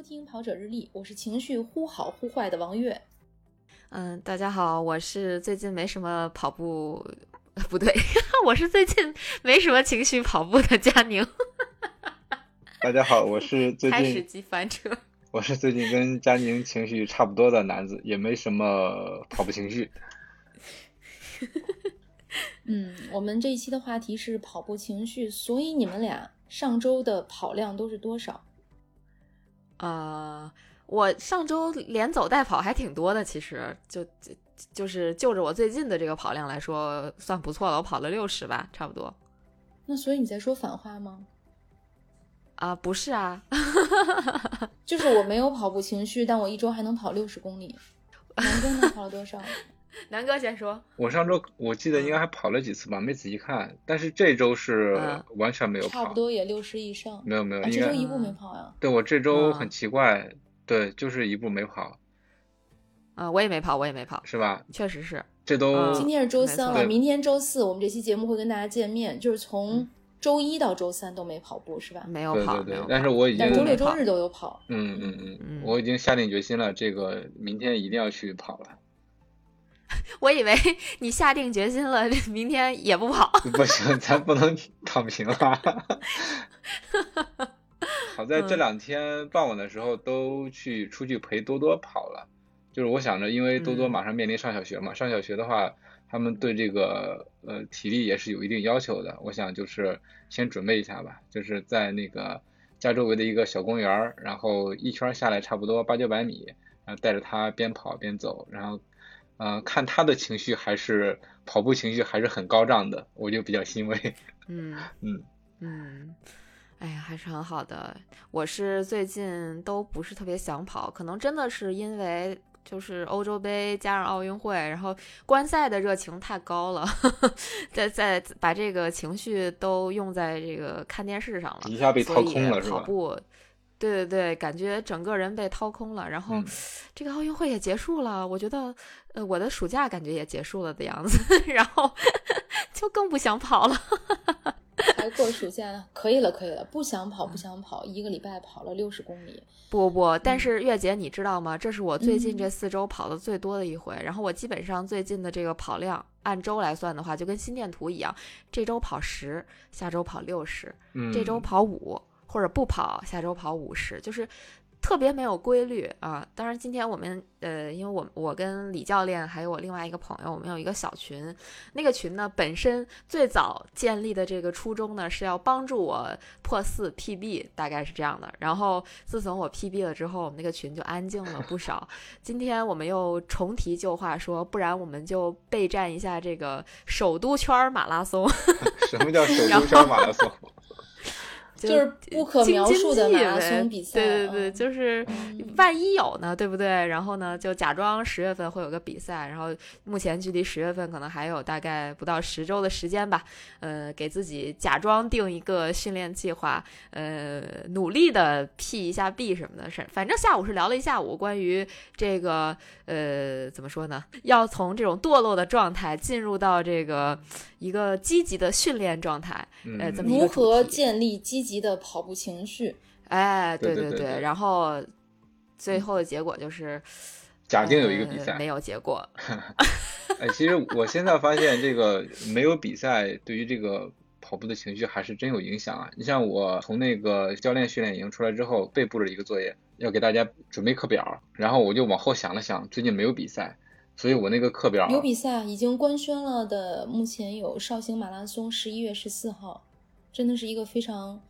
收听跑者日历，我是情绪忽好忽坏的王悦。嗯，大家好，我是最近没什么跑步，不对，我是最近没什么情绪跑步的佳宁。大家好，我是 最近开始近机翻车。我是最近跟佳宁情绪差不多的男子，也没什么跑步情绪。嗯，我们这一期的话题是跑步情绪，所以你们俩上周的跑量都是多少？呃，我上周连走带跑还挺多的，其实就就就是就着我最近的这个跑量来说，算不错了，我跑了六十吧，差不多。那所以你在说反话吗？啊，不是啊，就是我没有跑步情绪，但我一周还能跑六十公里。南哥能跑了多少？南哥先说。我上周我记得应该还跑了几次吧，没仔细看。但是这周是嗯完全没有跑，差不多也六十以上。没有没有，啊，这周一步没跑呀？对我这周嗯很奇怪，对，就是一步没跑，啊、我也没跑，我也没跑，是吧？确实是。这都嗯今天是周三了，明天周四我们这期节目会跟大家见面，就是从周一到周三都没跑步是吧？没有跑，对但是我已经但周六周日都有跑。嗯嗯嗯嗯，我已经下定决心了，这个明天一定要去跑了。我以为你下定决心了，明天也不跑。不行，咱不能 躺平了！好在这嗯两天傍晚的时候都去出去陪多多跑了，就是我想着，因为多多嗯马上面临上小学嘛，上小学的话，他们对这个呃体力也是有一定要求的。我想就是先准备一下吧，就是在那个家周围的一个小公园儿，然后一圈儿下来差不多八九百米，然后带着他边跑边走，然后呃看他的情绪还是跑步情绪还是很高涨的，我就比较欣慰。嗯嗯嗯，哎呀，还是很好的。我是最近都不是特别想跑，可能真的是因为就是欧洲杯加上奥运会，然后观赛的热情太高了，在在把这个情绪都用在这个看电视上了，一下被掏空了是吧？跑步。对对对，感觉整个人被掏空了，然后嗯 这个奥运会也结束了，我觉得，呃，我的暑假感觉也结束了的样子，然后 就更不想跑了。还 过暑假，可以了，可以了，不想跑不想跑，一个礼拜跑了六十公里，不不，但嗯是月姐，你知道吗？这是我最近嗯这四周跑的最多的一回。然后我基本上最近的这个跑量，按周来算的话，就跟心电图一样，这周跑十，下周跑六十，嗯，这周跑五，或者不跑，下周跑五十，就是特别没有规律啊。当然，今天我们呃，因为我我跟李教练还有我另外一个朋友，我们有一个小群，那个群呢本身最早建立的这个初衷呢是要帮助我破四 PB，大概是这样的。然后自从我 PB 了之后，我们那个群就安静了不少。今天我们又重提旧话说，不然我们就备战一下这个首都圈马拉松。什么叫首都圈马拉松？就是不可描述的马拉松比赛。对对对，嗯就是嗯万一有呢，对不对？然后呢，就假装十月份会有个比赛，然后目前距离十月份可能还有大概不到十周的时间吧。呃，给自己假装定一个训练计划，呃，努力的 P 一下 B 什么的事。反正下午是聊了一下午关于这个呃怎么说呢，要从这种堕落的状态进入到这个一个积极的训练状态。呃怎，么如何建立积极的跑步情绪？哎，对对对，对对对然后最后的结果就是假定有一个比赛呃没，有结果。哎，其实我现在发现这个没有比赛对于这个跑步的情绪还是真有影响啊。你像我从那个教练训练营出来之后，被布了一个作业，要给大家准备课表，然后我就往后想了想，最近没有比赛，所以我那个课表有比赛已经官宣了的，目前有绍兴马拉松，十一月十四号，真的是一个非常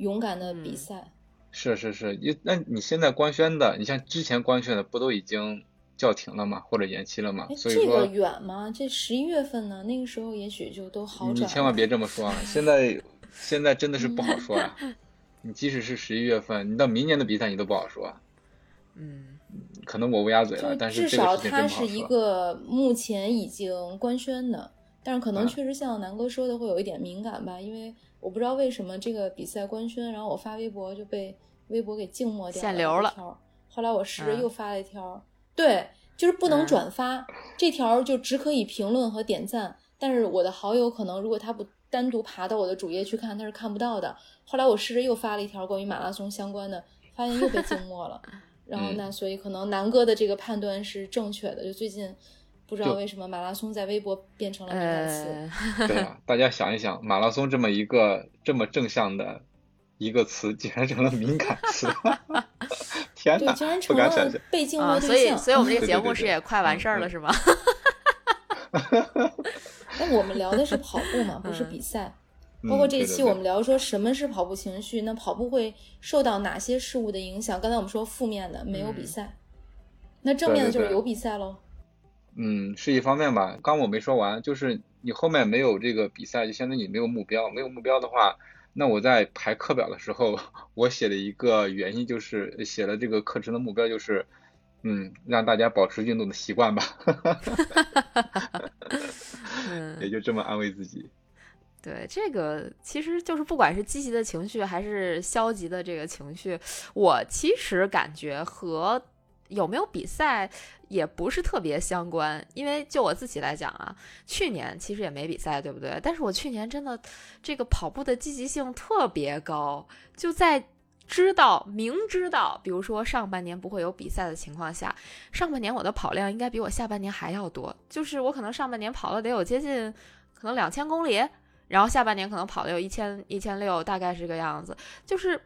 勇敢的比嗯赛。是是是，你那你现在官宣的，你像之前官宣的不都已经叫停了吗？或者延期了吗哎？，所以这个说远吗？这十一月份呢？那个时候也许就都好转。你千万别这么说啊！现在现在真的是不好说啊、你即使是十一月份，你到明年的比赛你都不好说。嗯可能我乌鸦嘴了，但是至少它是一。个目前已经官宣的，但是可能嗯确实像南哥说的会有一点敏感吧，因为我不知道为什么这个比赛官宣，然后我发微博就被微博给静默掉限流了。后来我试着嗯又发了一条，对，就是不能嗯转发，这条就只可以评论和点赞，但是我的好友可能如果他不单独爬到我的主页去看，他是看不到的。后来我试着又发了一条关于马拉松相关的，发发现又被静默了。然后嗯那所以可能南哥的这个判断是正确的。就最近不知道为什么马拉松在微博变成了敏感词。呃，对啊，大家想一想，马拉松这么一个这么正向的一个词，竟然成了敏感词，天对，哪，竟然成了不敢想象。啊，所以。所以我们这个节目是也快完嗯事儿了，嗯是吗？那我们聊的是跑步嘛，不是嗯比赛。嗯包括这一期我们聊说什么是跑步情绪，那跑步会受到哪些事物的影响？刚才我们说负面的没有比嗯赛，那正面的就是有比赛喽。嗯，是一方面吧。刚我没说完，就是你后面没有这个比赛，就相当于你没有目标。没有目标的话，那我在排课表的时候，我写的一个原因就是写了这个课程的目标就是，嗯，让大家保持运动的习惯吧，嗯，也就这么安慰自己。对，这个其实就是不管是积极的情绪还是消极的这个情绪，我其实感觉和有没有比赛也不是特别相关。因为就我自己来讲啊，去年其实也没比赛，对不对？但是我去年真的这个跑步的积极性特别高，就在。知道明知道，比如说上半年不会有比赛的情况下，上半年我的跑量应该比我下半年还要多。就是我可能上半年跑了得有接近可能两千公里，然后下半年可能跑了有一千一千六，大概是这个样子。就是，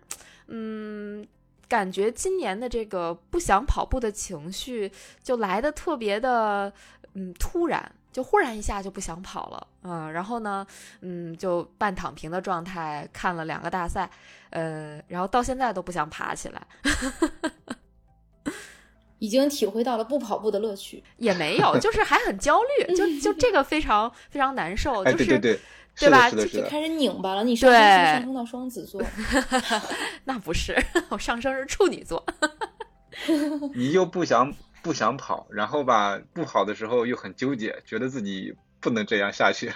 嗯，感觉今年的这个不想跑步的情绪就来的特别的，嗯，突然，就忽然一下就不想跑了，嗯，然后呢，嗯，就半躺平的状态看了两个大赛，呃，然后到现在都不想爬起来，已经体会到了不跑步的乐趣。也没有，就是还很焦虑，就就这个非常非常难受，哎，就是对对对，是对吧就，就是。开始拧巴了，你上升上升到双子座，那不是，我上升是处女座。你又不想不想跑，然后吧，不跑的时候又很纠结，觉得自己不能这样下去。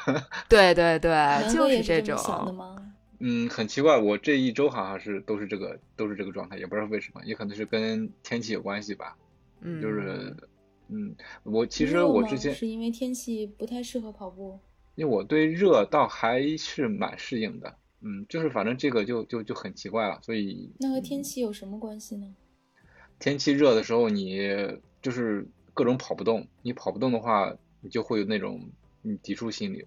对 对对，就是这种想的种。吗？嗯，很奇怪，我这一周好像是都是这个都是这个状态，也不知道为什么，也可能是跟天气有关系吧。嗯，就是，嗯，我其实我之前是因为天气不太适合跑步。因为我对热倒还是蛮适应的，嗯，就是反正这个就就就很奇怪了，所以那和天气有什么关系呢？天气热的时候，你就是各种跑不动，你跑不动的话，你就会有那种嗯抵触心理，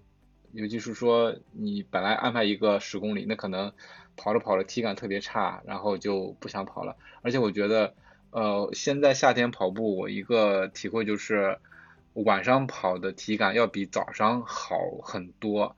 尤其是说你本来安排一个十公里，那可能跑着跑着体感特别差，然后就不想跑了。而且我觉得，呃，现在夏天跑步，我一个体会就是，晚上跑的体感要比早上好很多。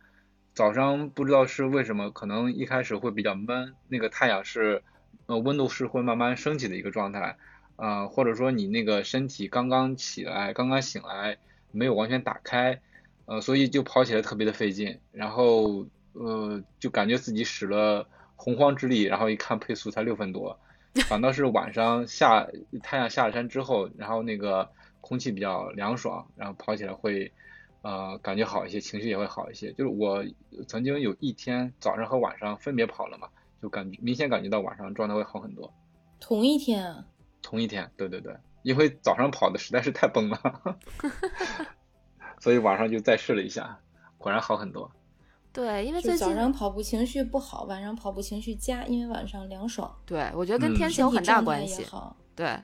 早上不知道是为什么，可能一开始会比较闷，那个太阳是，呃，温度是会慢慢升起的一个状态，呃，或者说你那个身体刚刚起来，刚刚醒来，没有完全打开，呃，所以就跑起来特别的费劲，然后呃，就感觉自己使了洪荒之力，然后一看配速才六分多，反倒是晚上下太阳下了山之后，然后那个空气比较凉爽，然后跑起来会。呃，感觉好一些，情绪也会好一些。就是我曾经有一天早上和晚上分别跑了嘛，就感觉明显感觉到晚上状态会好很多。同一天啊，同一天，对对对，因为早上跑的实在是太崩了，所以晚上就再试了一下，果然好很多。对，因为就最近早上跑步情绪不好，晚上跑步情绪佳，因为晚上凉爽，对我觉得跟嗯天气有很大关系。好。对，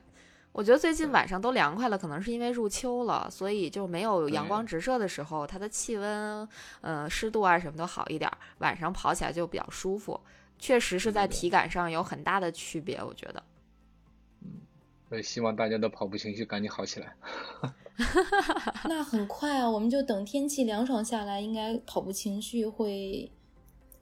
我觉得最近晚上都凉快了，可能是因为入秋了，所以就没有阳光直射的时候，它的气温、呃湿度啊什么都好一点儿，晚上跑起来就比较舒服。确实是在体感上有很大的区别，我觉得。嗯所以希望大家的跑步情绪赶紧好起来。那很快啊，我们就等天气凉爽下来，应该跑步情绪会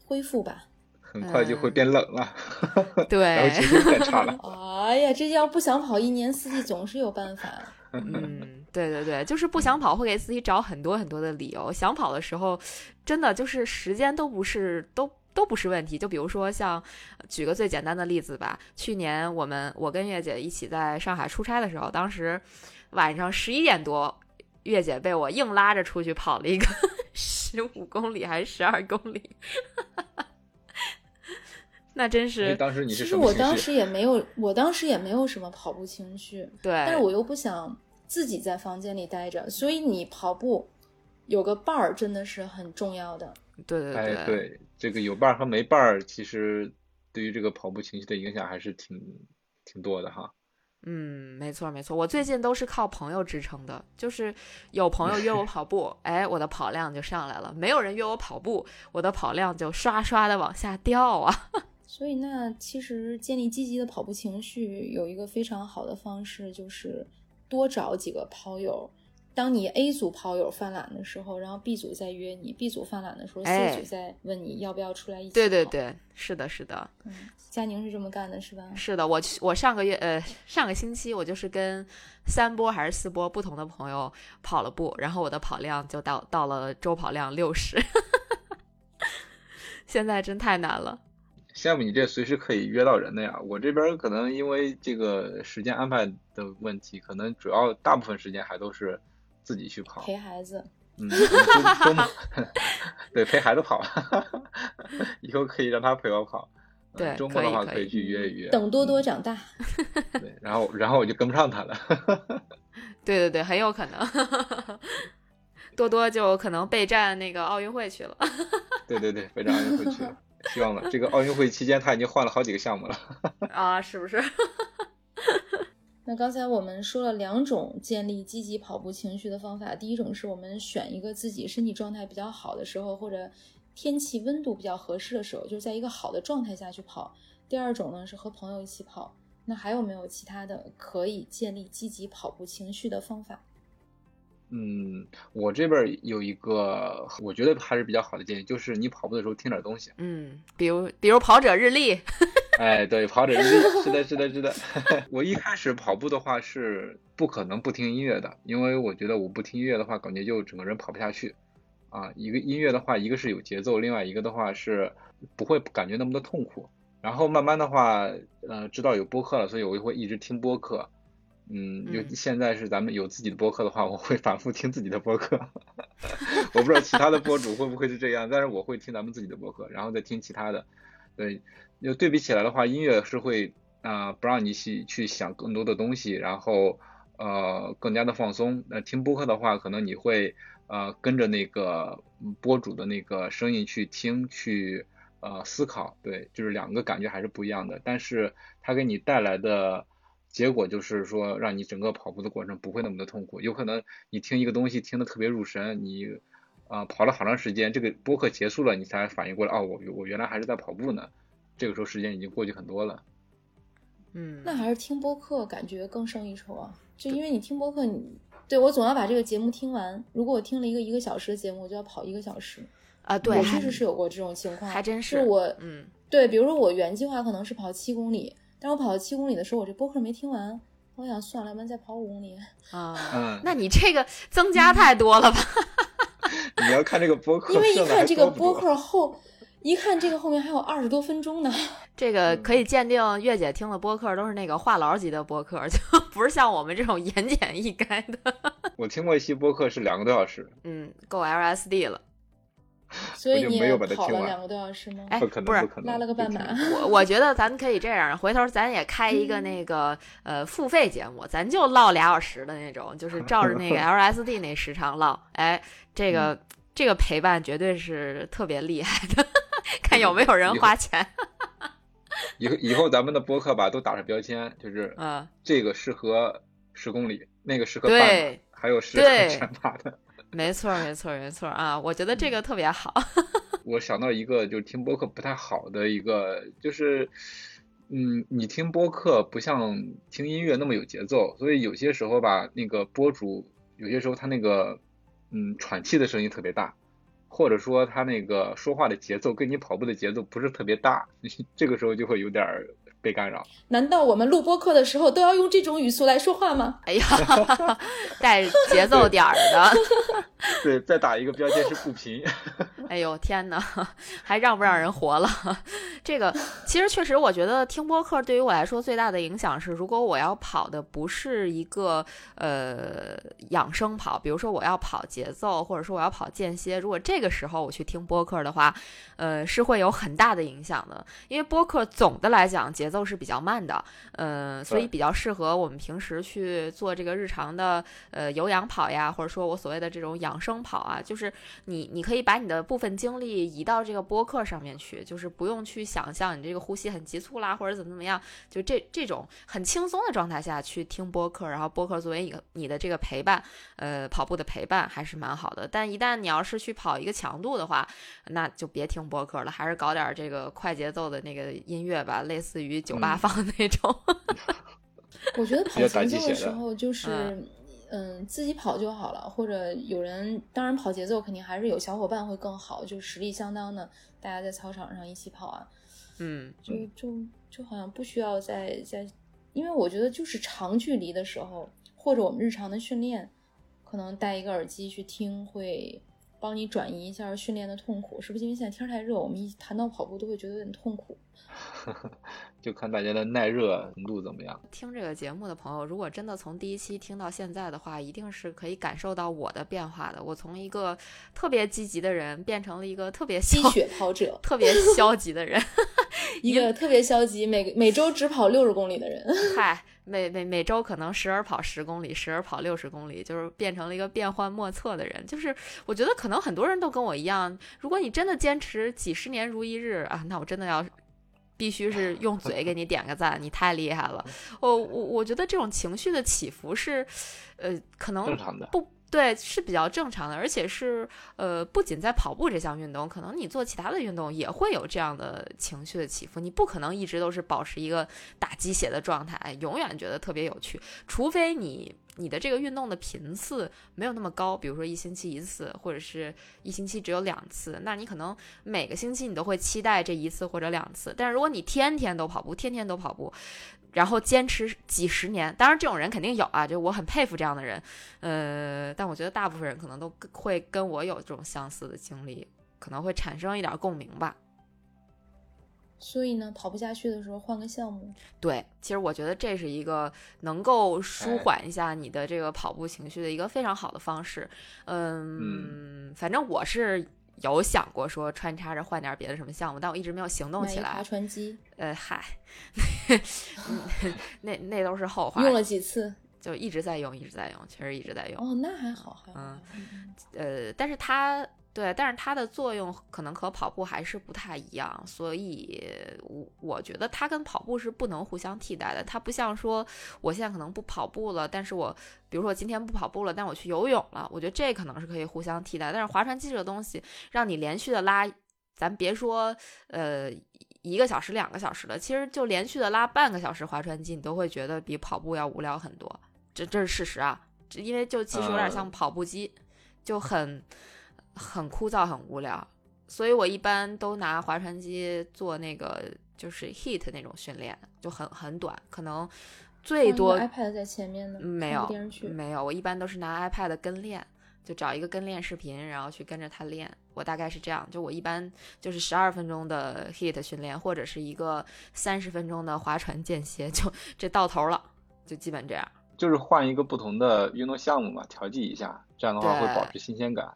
恢复吧？很快就会变冷了，对然后情绪变差了。哎呀，这要不想跑，一年四季总是有办法。嗯，对对对，就是不想跑会给自己找很多很多的理由。想跑的时候，真的就是时间都不是都都不是问题。就比如说像举个最简单的例子吧，去年我们我跟月姐一起在上海出差的时候，当时晚上十一点多，月姐被我硬拉着出去跑了一个十五公里还是十二公里，那真是当时你其实是什么情绪？我当时也没有，我当时也没有什么跑步情绪，对，但是我又不想自己在房间里待着，所以你跑步有个伴儿真的是很重要的。对对哎，对，这个有伴儿和没伴儿，其实对于这个跑步情绪的影响还是挺挺多的哈。嗯，没错没错，我最近都是靠朋友支撑的，就是有朋友约我 跑步，哎，我的跑量就上来了；没有人约我跑步，我的跑量就刷刷的往下掉啊。所以，那其实建立积极的跑步情绪有一个非常好的方式，就是多找几个跑友。当你 A 组跑友犯懒的时候，然后 B 组再约你；B 组犯懒的时候，C 组再问你要不要出来一起。对对对，是的，是的。嗯，佳宁是这么干的，是吧？是的，我我上个月呃上个星期我就是跟三波还是四波不同的朋友跑了步，然后我的跑量就到到了周跑量六十。现在真太难了。羡慕你这随时可以约到人的呀！我这边可能因为这个时间安排的问题，可能主要大部分时间还都是。自己去跑陪孩子，嗯，周末 对陪孩子跑，以后可以让他陪我跑。对，周末的话可以去约一约。等多多长大。对，然后然后我就跟不上他了。对对对，很有可能。多多就可能备战那个奥运会去了。对对对，备战奥运会去了。希望吧，这个奥运会期间他已经换了好几个项目了。啊，是不是？那刚才我们说了两种建立积极跑步情绪的方法，第一种是我们选一个自己身体状态比较好的时候，或者天气温度比较合适的时候，就是在一个好的状态下去跑。第二种呢是和朋友一起跑。那还有没有其他的可以建立积极跑步情绪的方法？嗯，我这边有一个我觉得还是比较好的建议，就是你跑步的时候听点东西。嗯，比如比如跑者日历。哎，对，跑者日历是的，是的，是的。我一开始跑步的话是不可能不听音乐的，因为我觉得我不听音乐的话，感觉就整个人跑不下去。啊，一个音乐的话，一个是有节奏，另外一个的话是不会感觉那么的痛苦。然后慢慢的话，呃，知道有播客了，所以我就会一直听播客。嗯，就现在是咱们有自己的播客的话，我会反复听自己的播客。我不知道其他的播主会不会是这样，但是我会听咱们自己的播客，然后再听其他的。对。就对比起来的话，音乐是会啊不让你去去想更多的东西，然后呃更加的放松。那听播客的话，可能你会呃跟着那个播主的那个声音去听，去呃思考。对，就是两个感觉还是不一样的。但是它给你带来的结果就是说，让你整个跑步的过程不会那么的痛苦。有可能你听一个东西听得特别入神，你啊跑了好长时间，这个播客结束了，你才反应过来，哦，我我原来还是在跑步呢。这个时候时间已经过去很多了，嗯，那还是听播客感觉更胜一筹啊！就因为你听播客，你对我总要把这个节目听完。如果我听了一个一个小时的节目，我就要跑一个小时啊！对，我确实是有过这种情况，还真是。我嗯，对，比如说我原计划可能是跑七公里，但我跑到七公里的时候，我这播客没听完，我想算了，要不然再跑五公里啊。嗯，那你这个增加太多了吧？你要看这个播客，因为一看这个播客后。一看这个后面还有二十多分钟呢，这个可以鉴定月姐听的播客都是那个话痨级的播客，就不是像我们这种言简意赅的。我听过一期播客是两个多小时，嗯，够 LSD 了。所以你没有把它跑了两个多小时吗？哎，不是，拉了个半马。我我觉得咱可以这样，回头咱也开一个那个呃付费节目，咱就唠俩小时的那种，就是照着那个 LSD 那时长唠。哎，这个这个陪伴绝对是特别厉害的。看有没有人花钱。以后以后咱们的播客吧，都打上标签，就是嗯，这个适合十公里，那个适合半马，还有适合全马的。没错，没错，没错啊！我觉得这个特别好。我想到一个，就是听播客不太好的一个，就是嗯，你听播客不像听音乐那么有节奏，所以有些时候吧，那个播主有些时候他那个嗯喘气的声音特别大。或者说他那个说话的节奏跟你跑步的节奏不是特别大，这个时候就会有点被干扰。难道我们录播课的时候都要用这种语速来说话吗？哎呀，带节奏点儿的。对，再打一个标签是不平。哎呦天哪，还让不让人活了？这个其实确实，我觉得听播客对于我来说最大的影响是，如果我要跑的不是一个呃养生跑，比如说我要跑节奏，或者说我要跑间歇，如果这个时候我去听播客的话，呃，是会有很大的影响的。因为播客总的来讲节奏是比较慢的，嗯，所以比较适合我们平时去做这个日常的呃有氧跑呀，或者说我所谓的这种养生跑啊，就是你你可以把你的部分精力移到这个播客上面去，就是不用去想象你这个呼吸很急促啦，或者怎么怎么样，就这这种很轻松的状态下去听播客，然后播客作为一个你的这个陪伴，呃，跑步的陪伴还是蛮好的。但一旦你要是去跑一个强度的话，那就别听播客了，还是搞点这个快节奏的那个音乐吧，类似于九八放的那种。我觉得跑节奏的时候就是。嗯，自己跑就好了，或者有人，当然跑节奏肯定还是有小伙伴会更好，就实力相当的，大家在操场上一起跑啊。嗯，就就就好像不需要在在，因为我觉得就是长距离的时候，或者我们日常的训练，可能戴一个耳机去听，会帮你转移一下训练的痛苦，是不是？因为现在天太热，我们一谈到跑步都会觉得有点痛苦。就看大家的耐热程度怎么样。听这个节目的朋友，如果真的从第一期听到现在的话，一定是可以感受到我的变化的。我从一个特别积极的人，变成了一个特别积雪跑者，特别消极的人，一个特别消极，每每周只跑六十公里的人。嗨，每每每周可能时而跑十公里，时而跑六十公里，就是变成了一个变幻莫测的人。就是我觉得可能很多人都跟我一样，如果你真的坚持几十年如一日啊，那我真的要。必须是 用嘴给你点个赞，你太厉害了。我我我觉得这种情绪的起伏是，呃，可能不。对，是比较正常的，而且是呃，不仅在跑步这项运动，可能你做其他的运动也会有这样的情绪的起伏。你不可能一直都是保持一个打鸡血的状态，永远觉得特别有趣，除非你你的这个运动的频次没有那么高，比如说一星期一次，或者是一星期只有两次，那你可能每个星期你都会期待这一次或者两次。但是如果你天天都跑步，天天都跑步。然后坚持几十年，当然这种人肯定有啊，就我很佩服这样的人，呃，但我觉得大部分人可能都会跟我有这种相似的经历，可能会产生一点共鸣吧。所以呢，跑不下去的时候换个项目。对，其实我觉得这是一个能够舒缓一下你的这个跑步情绪的一个非常好的方式。嗯，反正我是。有想过说穿插着换点别的什么项目，但我一直没有行动起来。划船机？呃，嗨，那那都是后话。用了几次？就一直在用，一直在用，确实一直在用。哦，那还好，还好。嗯，呃，但是它。对，但是它的作用可能和跑步还是不太一样，所以我我觉得它跟跑步是不能互相替代的。它不像说我现在可能不跑步了，但是我比如说我今天不跑步了，但我去游泳了，我觉得这可能是可以互相替代。但是划船机这个东西，让你连续的拉，咱别说呃一个小时、两个小时了，其实就连续的拉半个小时划船机，你都会觉得比跑步要无聊很多。这这是事实啊，因为就其实有点像跑步机，就很。很枯燥，很无聊，所以我一般都拿划船机做那个就是 heat 那种训练，就很很短，可能最多 iPad 在前面呢，没有没有，我一般都是拿 iPad 跟练，就找一个跟练视频，然后去跟着他练。我大概是这样，就我一般就是十二分钟的 heat 训练，或者是一个三十分钟的划船间歇，就这到头了，就基本这样。就是换一个不同的运动项目嘛，调剂一下，这样的话会保持新鲜感。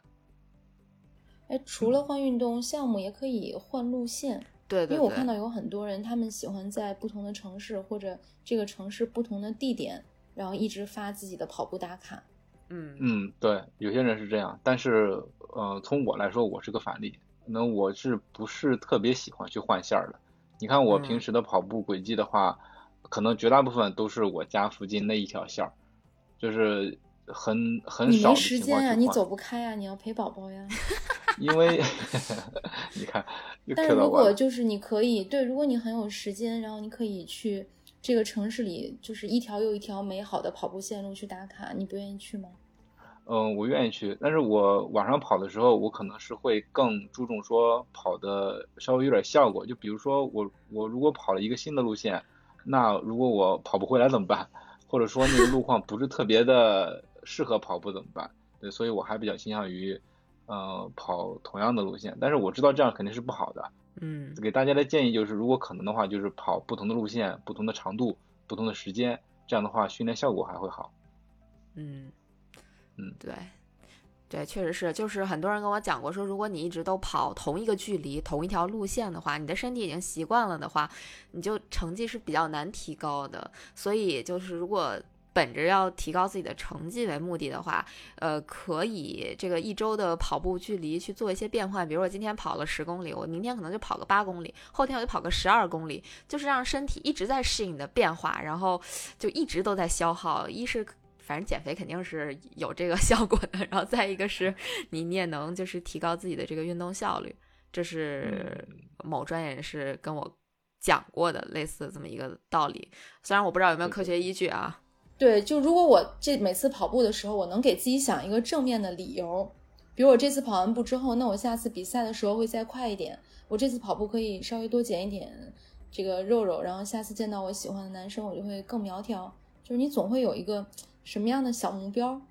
哎，除了换运动项目，也可以换路线。对，因为我看到有很多人，他们喜欢在不同的城市或者这个城市不同的地点，然后一直发自己的跑步打卡。嗯嗯，对，有些人是这样。但是，呃，从我来说，我是个反例。那我是不是特别喜欢去换线儿的？你看我平时的跑步轨迹的话，可能绝大部分都是我家附近那一条线儿，就是很很少。你没时间啊，你走不开啊，你要陪宝宝呀。因为 你看，但是如果就是你可以对，如果你很有时间，然后你可以去这个城市里，就是一条又一条美好的跑步线路去打卡，你不愿意去吗？嗯，我愿意去，但是我晚上跑的时候，我可能是会更注重说跑的稍微有点效果，就比如说我我如果跑了一个新的路线，那如果我跑不回来怎么办？或者说那个路况不是特别的适合跑步怎么办？对，所以我还比较倾向于。呃，跑同样的路线，但是我知道这样肯定是不好的。嗯，给大家的建议就是，如果可能的话，就是跑不同的路线、不同的长度、不同的时间，这样的话训练效果还会好。嗯，嗯，对，对，确实是，就是很多人跟我讲过，说如果你一直都跑同一个距离、同一条路线的话，你的身体已经习惯了的话，你就成绩是比较难提高的。所以就是如果本着要提高自己的成绩为目的的话，呃，可以这个一周的跑步距离去做一些变换。比如我今天跑了十公里，我明天可能就跑个八公里，后天我就跑个十二公里，就是让身体一直在适应你的变化，然后就一直都在消耗。一是反正减肥肯定是有这个 效果的，然后再一个是你你也能就是提高自己的这个运动效率。这是某专业人士跟我讲过的类似这么一个道理，虽然我不知道有没有科学依据啊。对，就如果我这每次跑步的时候，我能给自己想一个正面的理由，比如我这次跑完步之后，那我下次比赛的时候会再快一点。我这次跑步可以稍微多减一点这个肉肉，然后下次见到我喜欢的男生，我就会更苗条。就是你总会有一个什么样的小目标？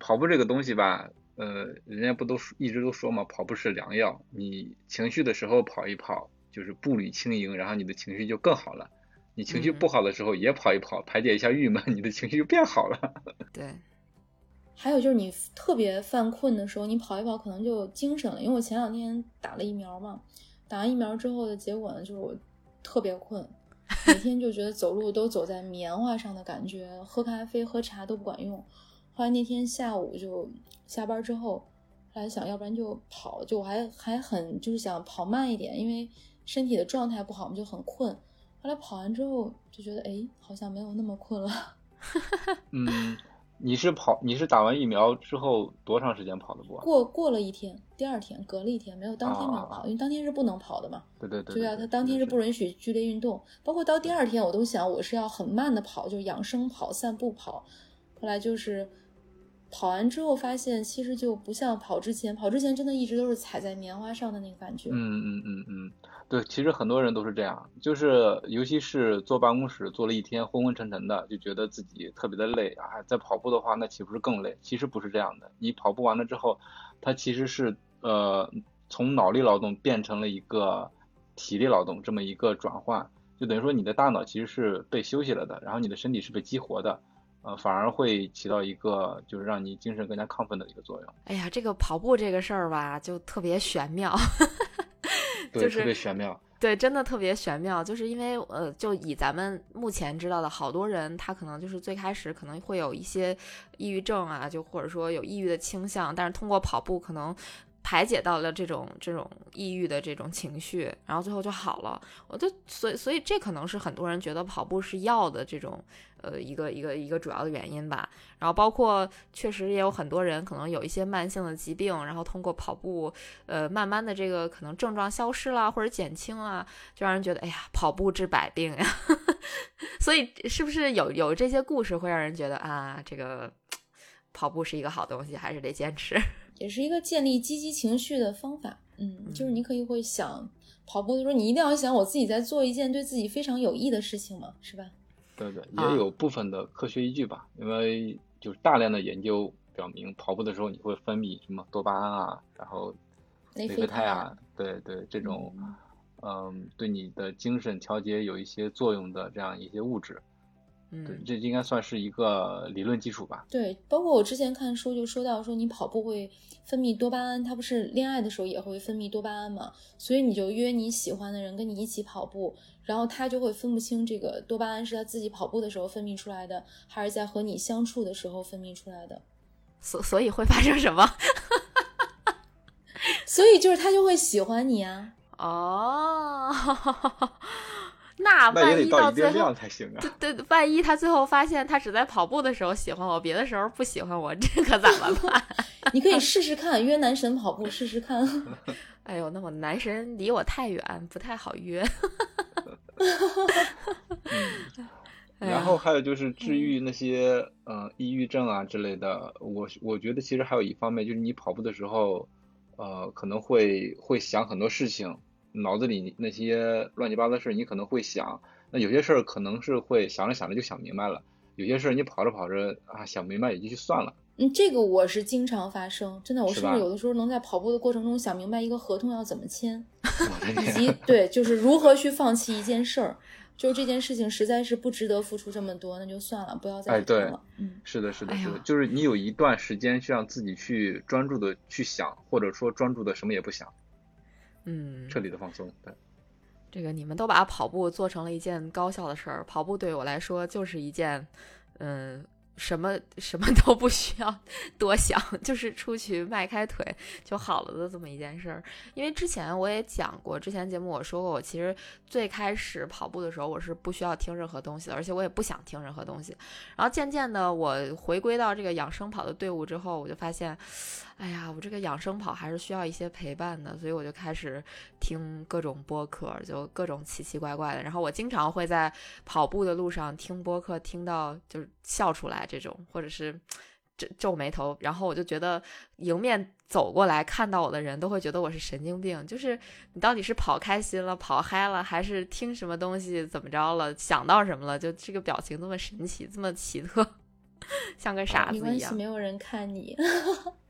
跑步这个东西吧。呃，人家不都一直都说嘛，跑步是良药。你情绪的时候跑一跑，就是步履轻盈，然后你的情绪就更好了。你情绪不好的时候也跑一跑，排解一下郁闷，你的情绪就变好了。对。还有就是你特别犯困的时候，你跑一跑可能就精神了。因为我前两天打了疫苗嘛，打完疫苗之后的结果呢，就是我特别困，每天就觉得走路都走在棉花上的感觉，喝咖啡、喝茶都不管用。后来那天下午就下班之后，后来想要不然就跑，就我还还很就是想跑慢一点，因为身体的状态不好嘛，就很困。后来跑完之后就觉得，哎，好像没有那么困了。嗯，你是跑你是打完疫苗之后多长时间跑的步？过过了一天，第二天隔了一天，没有当天没有跑，因为当天是不能跑的嘛。对对对。对啊，他当天是不允许剧烈运动，包括到第二天我都想我是要很慢的跑，就养生跑、散步跑。后来就是。跑完之后发现，其实就不像跑之前，跑之前真的一直都是踩在棉花上的那个感觉。嗯嗯嗯嗯，对，其实很多人都是这样，就是尤其是坐办公室坐了一天昏昏沉沉的，就觉得自己特别的累啊。在跑步的话，那岂不是更累？其实不是这样的，你跑步完了之后，它其实是呃从脑力劳动变成了一个体力劳动这么一个转换，就等于说你的大脑其实是被休息了的，然后你的身体是被激活的。呃，反而会起到一个就是让你精神更加亢奋的一个作用。哎呀，这个跑步这个事儿吧，就特别玄妙，对，特别玄妙。对，真的特别玄妙，就是因为呃，就以咱们目前知道的，好多人他可能就是最开始可能会有一些抑郁症啊，就或者说有抑郁的倾向，但是通过跑步可能。排解到了这种这种抑郁的这种情绪，然后最后就好了。我就所以所以这可能是很多人觉得跑步是药的这种呃一个一个一个主要的原因吧。然后包括确实也有很多人可能有一些慢性的疾病，然后通过跑步呃慢慢的这个可能症状消失了或者减轻啊，就让人觉得哎呀跑步治百病呀。所以是不是有有这些故事会让人觉得啊这个跑步是一个好东西，还是得坚持？也是一个建立积极情绪的方法，嗯，就是你可以会想跑步的时候，你一定要想我自己在做一件对自己非常有益的事情嘛，是吧？对对，也有部分的科学依据吧，因为就是大量的研究表明，跑步的时候你会分泌什么多巴胺啊，然后内啡肽啊，对对，这种嗯，对你的精神调节有一些作用的这样一些物质。对，这应该算是一个理论基础吧。对，包括我之前看书就说到，说你跑步会分泌多巴胺，它不是恋爱的时候也会分泌多巴胺嘛？所以你就约你喜欢的人跟你一起跑步，然后他就会分不清这个多巴胺是他自己跑步的时候分泌出来的，还是在和你相处的时候分泌出来的。所所以会发生什么？所以就是他就会喜欢你啊。哦。那万一到最后，对对，万一他最后发现他只在跑步的时候喜欢我，别的时候不喜欢我，这可怎么办？你可以试试看，约男神跑步试试看。哎呦，那我男神离我太远，不太好约。然后还有就是治愈那些嗯抑郁症啊之类的，我我觉得其实还有一方面就是你跑步的时候，呃，可能会会想很多事情。脑子里那些乱七八糟的事，你可能会想，那有些事儿可能是会想着想着就想明白了，有些事儿你跑着跑着啊想明白也就去算了。嗯，这个我是经常发生，真的，我甚至有的时候能在跑步的过程中想明白一个合同要怎么签，以及对，就是如何去放弃一件事儿，就是这件事情实在是不值得付出这么多，那就算了，不要再做了。嗯，是的，是的，是的，就是你有一段时间去让自己去专注的去想，或者说专注的什么也不想。嗯，彻底的放松。对，这个你们都把跑步做成了一件高效的事儿。跑步对我来说就是一件，嗯，什么什么都不需要多想，就是出去迈开腿就好了的这么一件事儿。因为之前我也讲过，之前节目我说过，我其实最开始跑步的时候，我是不需要听任何东西的，而且我也不想听任何东西。然后渐渐的，我回归到这个养生跑的队伍之后，我就发现，哎呀，我这个养生跑还是需要一些陪伴的，所以我就开始听各种播客，就各种奇奇怪怪的。然后我经常会在跑步的路上听播客，听到就是笑出来。这种，或者是皱皱眉头，然后我就觉得迎面走过来看到我的人都会觉得我是神经病。就是你到底是跑开心了、跑嗨了，还是听什么东西怎么着了、想到什么了？就这个表情这么神奇、这么奇特，像个傻子一样。没有人看你，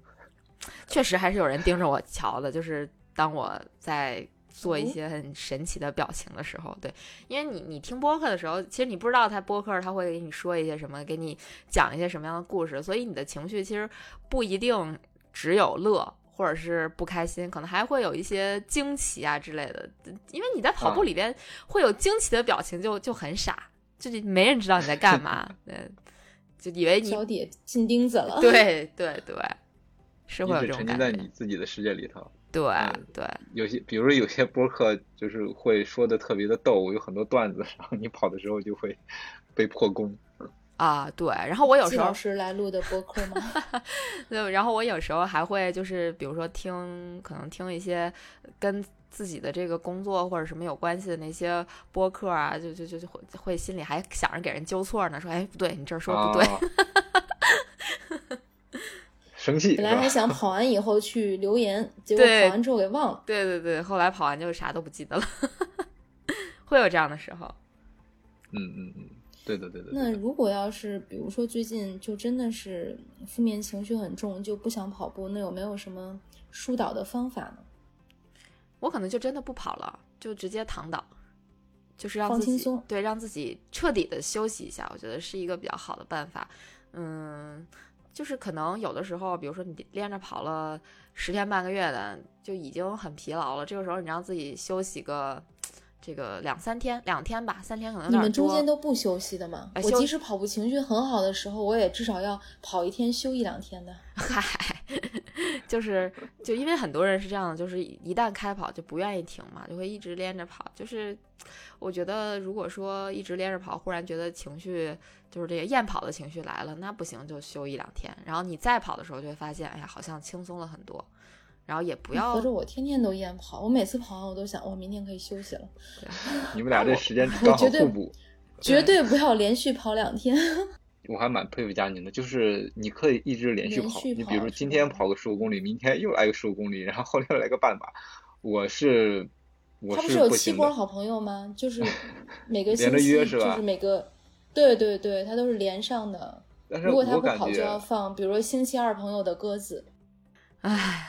确实还是有人盯着我瞧的。就是当我在。做一些很神奇的表情的时候，对，因为你你听播客的时候，其实你不知道他播客他会给你说一些什么，给你讲一些什么样的故事，所以你的情绪其实不一定只有乐或者是不开心，可能还会有一些惊奇啊之类的。因为你在跑步里边会有惊奇的表情，就就很傻，就是没人知道你在干嘛，对，就以为你脚底进钉子了。对对对，是会有这种感觉。沉浸在你自己的世界里头。对对，有些比如说有些播客就是会说的特别的逗，有很多段子，然后你跑的时候就会被破功。啊，对，然后我有时候是来录的播客吗？对，然后我有时候还会就是比如说听，可能听一些跟自己的这个工作或者什么有关系的那些播客啊，就就就就会会心里还想着给人纠错呢，说哎不对，你这说不对。生气，本来还想 跑完以后去留言，结果跑完之后给忘了。对对对，后来跑完就啥都不记得了，会有这样的时候。嗯嗯嗯，对的对的。那如果要是比如说最近就真的是负面情绪很重，就不想跑步，那有没有什么疏导的方法呢？我可能就真的不跑了，就直接躺倒，就是让自己对让自己彻底的休息一下，我觉得是一个比较好的办法。嗯。就是可能有的时候，比如说你连着跑了十天半个月的，就已经很疲劳了。这个时候你让自己休息个这个两三天，两天吧，三天可能。你们中间都不休息的吗？我即使跑步情绪很好的时候，我也至少要跑一天休一两天的。嗨，就是就因为很多人是这样的，就是一旦开跑就不愿意停嘛，就会一直连着跑。就是我觉得，如果说一直连着跑，忽然觉得情绪。就是这个厌跑的情绪来了，那不行就休一两天，然后你再跑的时候就会发现，哎呀，好像轻松了很多，然后也不要。合着我天天都厌跑，我每次跑完我都想，我明天可以休息了。你们俩这时间刚好互补，绝对不要连续跑两天。我还蛮佩服佳宁的，就是你可以一直连续跑，你比如说今天跑个十五公里，明天又来个十五公里，然后后天来个半马。我是，我他不是有七波好朋友吗？就是 每个星期就是每个。对对对，他都是连上的。如果他不跑，就要放，比如说星期二朋友的鸽子。唉，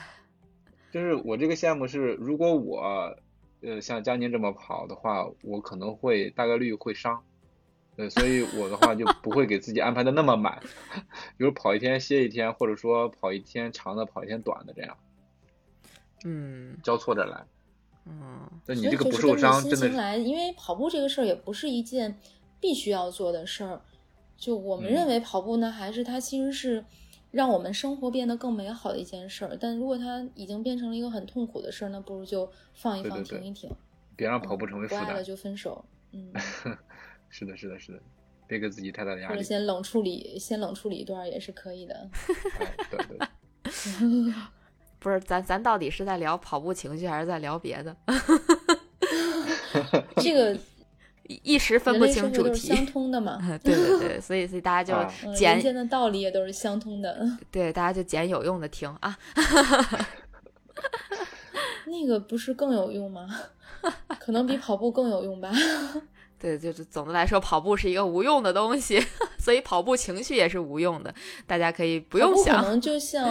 就是我这个项目是，如果我呃像佳宁这么跑的话，我可能会大概率会伤。对，所以我的话就不会给自己安排的那么满，比如跑一天歇一天，或者说跑一天长的，跑一天短的这样。嗯，交错着来。嗯，那你这个不受伤，真的来，因为跑步这个事儿也不是一件。必须要做的事儿，就我们认为跑步呢，还是它其实是让我们生活变得更美好的一件事儿。但如果它已经变成了一个很痛苦的事儿，那不如就放一放，停一停，别让跑步成为负担。不爱了就分手。嗯，是的，是的，是的，别给自己太大的压力。或者先冷处理，先冷处理一段也是可以的。对 对。不是，咱咱到底是在聊跑步情绪，还是在聊别的？这个。一时分不清主题，相通的嘛？对对对，所以所以大家就捡人间的道理也都是相通的。对，大家就捡有用的听啊。那个不是更有用吗？可能比跑步更有用吧。对，就是总的来说，跑步是一个无用的东西，所以跑步情绪也是无用的。大家可以不用想。可能就 像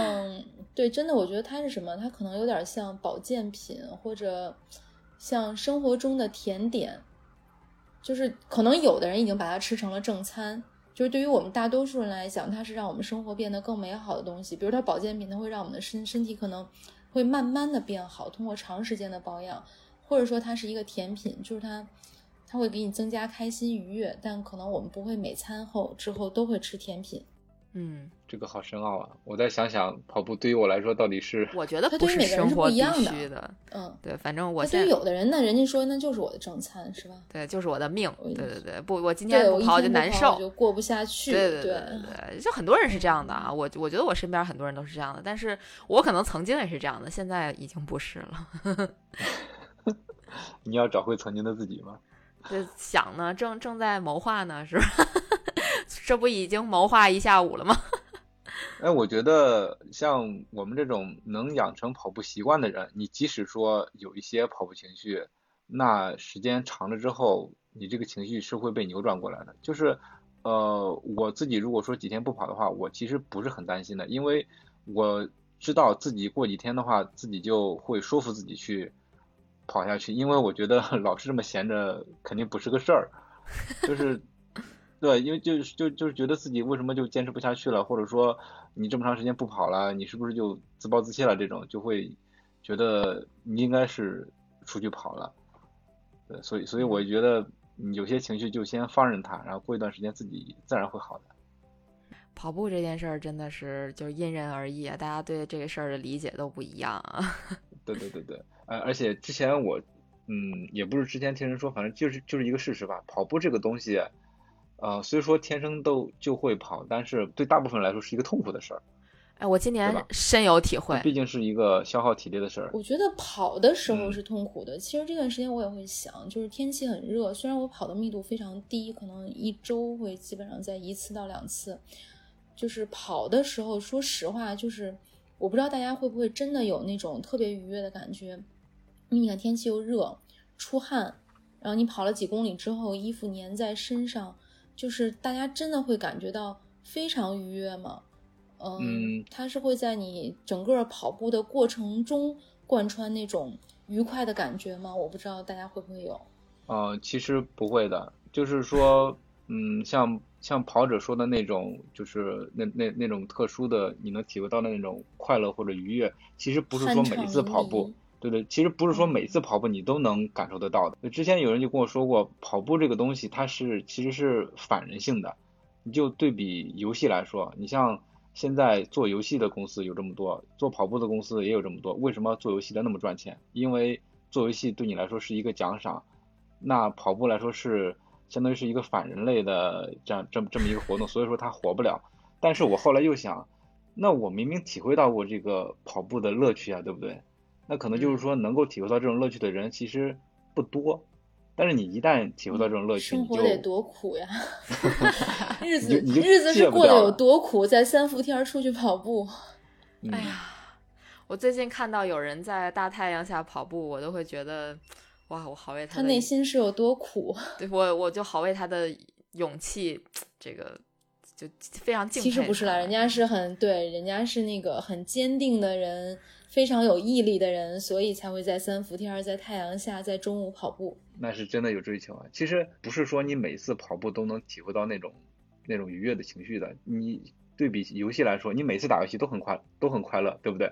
对，真的，我觉得它是什么？它可能有点像保健品，或者像生活中的甜点。就是可能有的人已经把它吃成了正餐，就是对于我们大多数人来讲，它是让我们生活变得更美好的东西。比如它保健品，它会让我们的身身体可能会慢慢的变好，通过长时间的保养，或者说它是一个甜品，就是它它会给你增加开心愉悦。但可能我们不会每餐后之后都会吃甜品，嗯，这个好深奥啊！我再想想，跑步对于我来说到底是……我觉得它不是对于每个人是生活必不一样的须的。嗯，对，反正我那对于有的人呢，人家说那就是我的正餐，是吧？对就是我的命。对对对，不，我今，天不跑就难受。就过不下去。对对对对对，就很多人是这样的啊。我我觉得我身边很多人都是这样的，但是我可能曾经也是这样的，现在已经不是了。你要找回曾经的自己吗？这想呢，正正在谋划呢，是吧？这不已经谋划一下午了吗？哎，我觉得像我们这种能养成跑步习惯的人，你即使说有一些跑步情绪，那时间长了之后，你这个情绪是会被扭转过来的。就是，呃，我自己如果说几天不跑的话，我其实不是很担心的，因为我知道自己过几天的话，自己就会说服自己去跑下去，因为我觉得 老是这么闲着肯定不是个事儿，就是。对，因为就是就就是觉得自己为什么就坚持不下去了，或者说你这么长时间不跑了，你是不是就自暴自弃了？这种就会觉得你应该是出去跑了。对，所以所以我觉得有些情绪就先放任它，然后过一段时间自己自然会好的。跑步这件事儿真的是就是因人而异啊，大家对这个事儿的理解都不一样啊。对对对对，呃，而且之前我嗯也不是之前听人说，反正就是就是一个事实吧，跑步这个东西。呃，虽说天生都就会跑，但是对大部分人来说是一个痛苦的事儿。哎，我今年深有体会，毕竟是一个消耗体力的事儿。我觉得跑的时嗯候是痛苦的。其实这段时间我也会想，就是天气很热，虽然我跑的密度非常低，可能一周会基本上在一次到两次。就是跑的时候，说实话，就是我不知道大家会不会真的有那种特别愉悦的感觉。因为你看天气又热，出汗，然后你跑了几公里之后，衣服粘在身上。就是大家真的会感觉到非常愉悦吗？嗯，它是会在你整个跑步的过程中贯穿那种愉快的感觉吗？我不知道大家会不会有。呃，其实不会的，就是说，嗯，像像跑者说的那种，就是那那那种特殊的，你能体会到的那种快乐或者愉悦，其实不是说每一次跑步。对对，其实不是说每次跑步你都能感受得到的。之前有人就跟我说过，跑步这个东西它是其实是反人性的。你就对比游戏来说，你像现在做游戏的公司有这么多，做跑步的公司也有这么多。为什么做游戏的那么赚钱？因为做游戏对你来说是一个奖赏，那跑步来说是相当于是一个反人类的这样这么这么一个活动，所以说它活不了。但是我后来又想，那我明明体会到过这个跑步的乐趣啊，对不对？那可能就是说，能够体会到这种乐趣的人其实不多，但是你一旦体会到这种乐趣，生活得多苦呀！日子你就日子是过得有多苦，在三伏天出去跑步，嗯哎呀，我最近看到有人在大太阳下跑步，我都会觉得，哇，我好为他他内心是有多苦。对我我就好为他的勇气，这个就非常敬佩。其实不是啦，人家是很对，人家是那个很坚定的人，非常有毅力的人，所以才会在三伏天儿在太阳下在中午跑步。那是真的有追求啊。其实不是说你每次跑步都能体会到那种那种愉悦的情绪的。你对比游戏来说，你每次打游戏都很快都很快乐，对不对？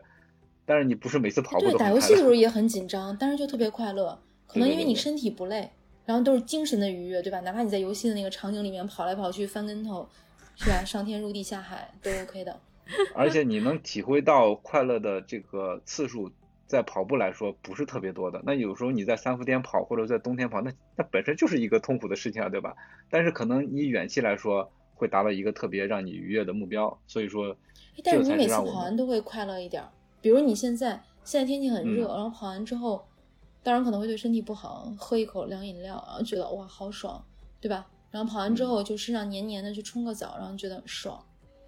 但是你不是每次跑步对，打游戏的时候。也很紧张，但是就特别快乐，可能因为你身体不累，然后都是精神的愉悦，对吧？哪怕你在游戏的那个场景里面跑来跑去、翻跟头，是吧？上天入地下海都 OK 的。而且你能体会到快乐的这个次数，在跑步来说不是特别多的。那有时候你在三伏天跑或者在冬天跑，那那本身就是一个痛苦的事情啊，对吧？但是可能以远期来说，会达到一个特别让你愉悦的目标。所以说，但是你每次跑完都会快乐一点儿。比如你现在现在天气很热，嗯然后跑完之后，当然可能会对身体不好，喝一口凉饮料，然后觉得哇好爽，对吧？然后跑完之后就身上黏黏的，去冲个澡，然后觉得爽。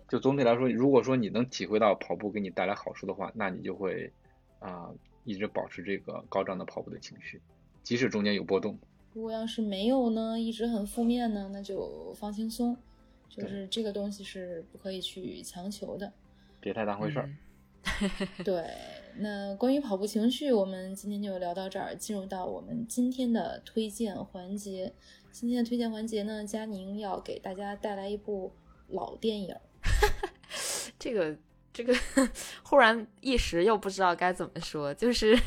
就总体来说，如果说你能体会到跑步给你带来好处的话，那你就会啊、一直保持这个高涨的跑步的情绪，即使中间有波动。如果要是没有呢，一直很负面呢，那就放轻松，就是这个东西是不可以去强求的。别太当回事儿。嗯 对，那关于跑步情绪，我们今天就聊到这儿，进入到我们今天的推荐环节。今天的推荐环节呢，佳宁要给大家带来一部老电影。这个这个忽然一时又不知道该怎么说，就是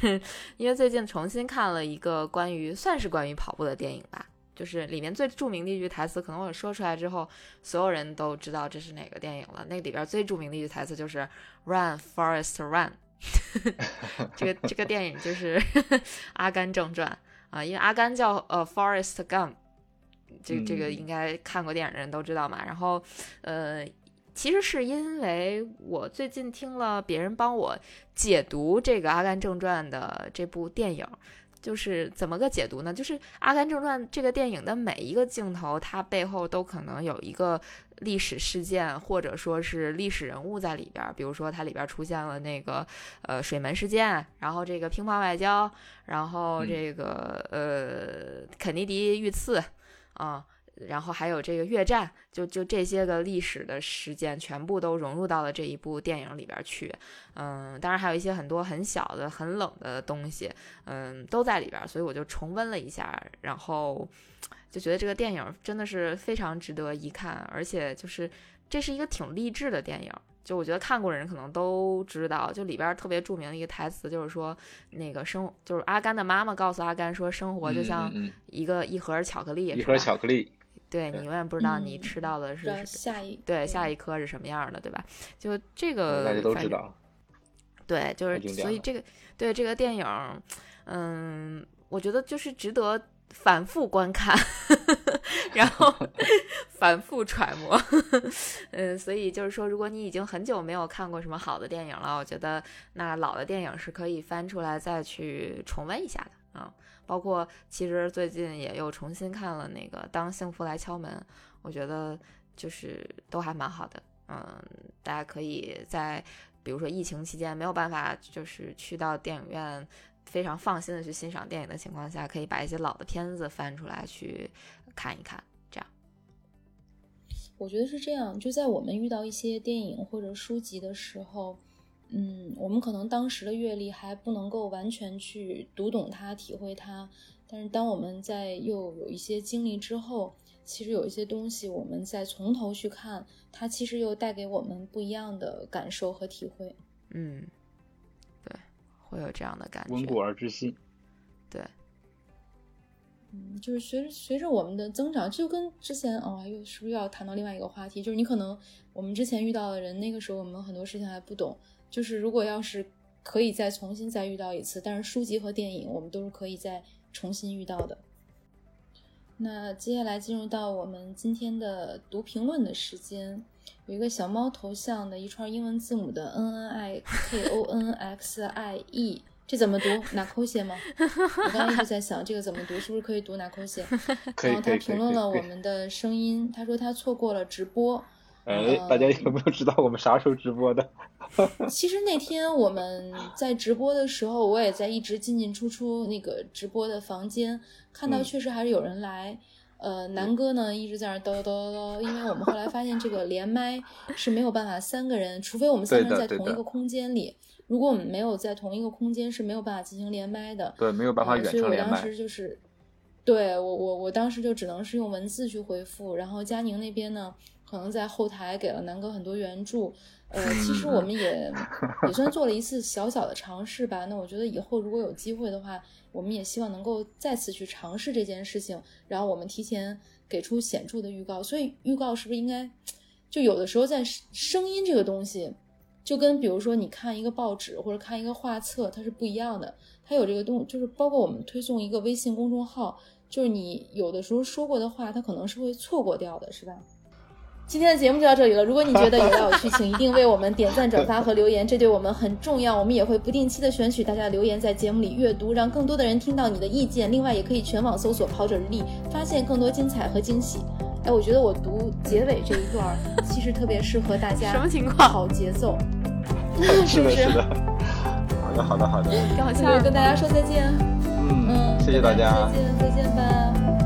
因为最近重新看了一个关于算是关于跑步的电影吧，就是里面最著名的一句台词，可能我说出来之后，所有人都知道这是哪个电影了。那里边最著名的一句台词就是 “Run, Forest, Run”。这个这个电影就是《阿甘正传》啊，因为阿甘叫呃 Forest Gump，这这个应该看过电影的人都知道嘛。然后呃，其实是因为我最近听了别人帮我解读这个《阿甘正传》的这部电影。就是怎么个解读呢？就是《阿甘正传》这个电影的每一个镜头，它背后都可能有一个历史事件，或者说是历史人物在里边。比如说，它里边出现了那个呃水门事件，然后这个乒乓外交，然后这个呃肯尼迪遇刺啊。然后还有这个越战，就就这些个历史的事件，全部都融入到了这一部电影里边去。嗯，当然还有一些很多很小的、很冷的东西，嗯，都在里边。所以我就重温了一下，然后就觉得这个电影真的是非常值得一看，而且就是这是一个挺励志的电影。就我觉得看过的人可能都知道，就里边特别著名的一个台词就是说，那个生就是阿甘的妈妈告诉阿甘说，生活就像一个一盒巧克力，一盒巧克力。对你永远不知道你吃到的是下一对下一颗是什么样的，对吧？就这个大家都知道。对，就是所以这个对这个电影，嗯，我觉得就是值得反复观看，然后 反复揣摩。嗯，所以就是说，如果你已经很久没有看过什么好的电影了，我觉得那老的电影是可以翻出来再去重温一下的啊。包括其实最近也又重新看了那个《当幸福来敲门》，我觉得就是都还蛮好的。嗯，大家可以在比如说疫情期间没有办法就是去到电影院非常放心的去欣赏电影的情况下，可以把一些老的片子翻出来去看一看。这样，我觉得是这样。就在我们遇到一些电影或者书籍的时候。嗯，我们可能当时的阅历还不能够完全去读懂它、体会它，但是当我们在又有一些经历之后，其实有一些东西，我们再从头去看，它其实又带给我们不一样的感受和体会。嗯，对，会有这样的感觉。温故而知新。对。嗯，就是随着随着我们的增长，就跟之前哦，又是不是又要谈到另外一个话题？就是你可能我们之前遇到的人，那个时候我们很多事情还不懂。就是如果要是可以再重新再遇到一次，但是书籍和电影我们都是可以再重新遇到的。那接下来进入到我们今天的读评论的时间，有一个小猫头像的一串英文字母的 N N I K O N X I E，这怎么读？哪口写吗？我刚刚一直在想这个怎么读，是不是可以读哪口写？然后他评论了我们的声音，他说他错过了直播。哎，大家有没有知道我们啥时候直播的？其实那天我们在直播的时候，我也在一直进进出出那个直播的房间，看到确实还是有人来。呃，南哥呢一直在那叨叨叨叨叨，因为我们后来发现这个连麦是没有办法三个人，除非我们三个人在同一个空间里。如果我们没有在同一个空间，是没有办法进行连麦的。对，没有办法远程连麦。所以我当时就是，对我我我当时就只能是用文字去回复，然后佳宁那边呢。可能在后台给了南哥很多援助，呃，其实我们也 也算做了一次小小的尝试吧。那我觉得以后如果有机会的话，我们也希望能够再次去尝试这件事情，然后我们提前给出显著的预告。所以预告是不是应该，就有的时候在声音这个东西，就跟比如说你看一个报纸或者看一个画册，它是不一样的。它有这个东，就是包括我们推送一个微信公众号，就是你有的时候说过的话，它可能是会错过掉的，是吧？今天的节目就到这里了。如果你觉得有料有趣，请一定为我们点赞、转发和留言，这对我们很重要。我们也会不定期的选取大家的留言，在节目里阅读，让更多的人听到你的意见。另外，也可以全网搜索“跑者日历”，发现更多精彩和惊喜。哎，我觉得我读结尾这一段其实特别适合大家。什么情况？好节奏，是不是？好的，好的，好的。刚好跟大家说再见。嗯，谢谢大家。再见，再见吧。